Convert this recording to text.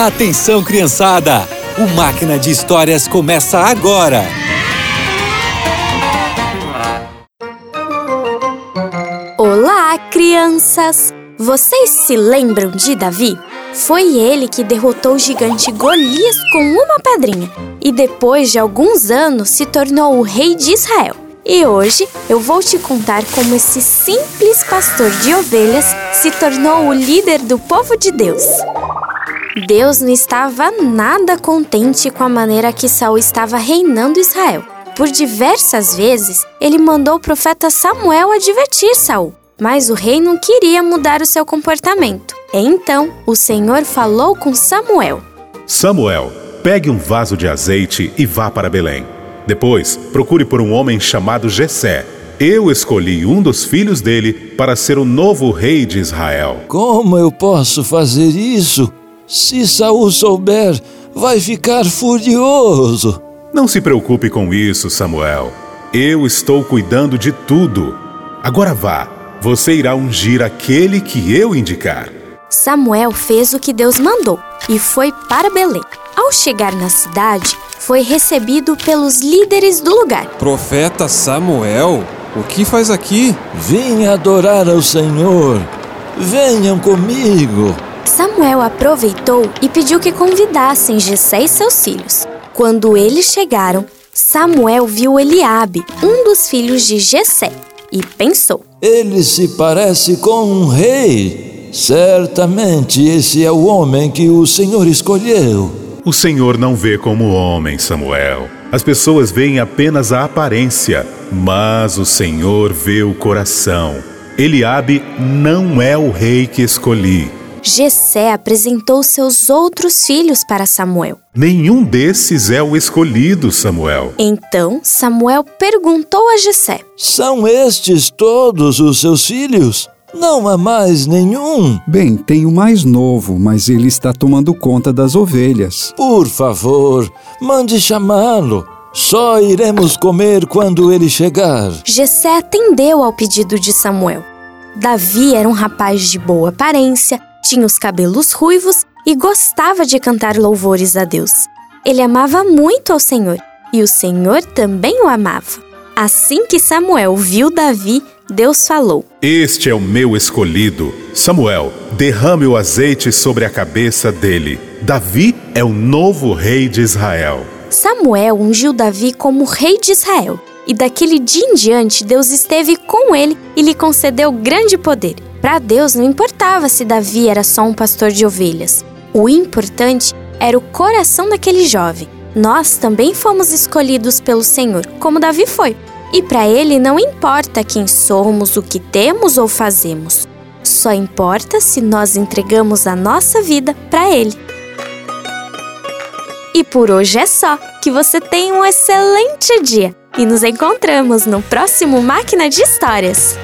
Atenção, criançada! O Máquina de Histórias começa agora! Olá, crianças! Vocês se lembram de Davi? Foi ele que derrotou o gigante Golias com uma pedrinha e depois de alguns anos se tornou o rei de Israel. E hoje eu vou te contar como esse simples pastor de ovelhas se tornou o líder do povo de Deus. Deus não estava nada contente com a maneira que Saul estava reinando Israel. Por diversas vezes, ele mandou o profeta Samuel advertir Saul, mas o rei não queria mudar o seu comportamento. Então, o Senhor falou com Samuel: Samuel, pegue um vaso de azeite e vá para Belém. Depois, procure por um homem chamado Jessé. Eu escolhi um dos filhos dele para ser o novo rei de Israel. Como eu posso fazer isso? Se Saul souber, vai ficar furioso. Não se preocupe com isso, Samuel. Eu estou cuidando de tudo. Agora vá, você irá ungir aquele que eu indicar. Samuel fez o que Deus mandou e foi para Belém. Ao chegar na cidade, foi recebido pelos líderes do lugar. Profeta Samuel, o que faz aqui? Vim adorar ao Senhor. Venham comigo. Samuel aproveitou e pediu que convidassem Jessé e seus filhos. Quando eles chegaram, Samuel viu Eliabe, um dos filhos de Jessé, e pensou: Ele se parece com um rei. Certamente esse é o homem que o Senhor escolheu. O Senhor não vê como homem, Samuel. As pessoas veem apenas a aparência, mas o Senhor vê o coração. Eliabe não é o rei que escolhi. Jessé apresentou seus outros filhos para Samuel. Nenhum desses é o escolhido, Samuel. Então Samuel perguntou a Jessé: São estes todos os seus filhos? Não há mais nenhum? Bem, tem o mais novo, mas ele está tomando conta das ovelhas. Por favor, mande chamá-lo. Só iremos comer quando ele chegar. Jessé atendeu ao pedido de Samuel. Davi era um rapaz de boa aparência, tinha os cabelos ruivos e gostava de cantar louvores a Deus. Ele amava muito ao Senhor e o Senhor também o amava. Assim que Samuel viu Davi, Deus falou: Este é o meu escolhido. Samuel, derrame o azeite sobre a cabeça dele. Davi é o novo rei de Israel. Samuel ungiu Davi como rei de Israel. E daquele dia em diante, Deus esteve com ele e lhe concedeu grande poder. Para Deus não importava se Davi era só um pastor de ovelhas. O importante era o coração daquele jovem. Nós também fomos escolhidos pelo Senhor, como Davi foi. E para ele não importa quem somos, o que temos ou fazemos. Só importa se nós entregamos a nossa vida para ele. E por hoje é só. Que você tenha um excelente dia e nos encontramos no próximo Máquina de Histórias.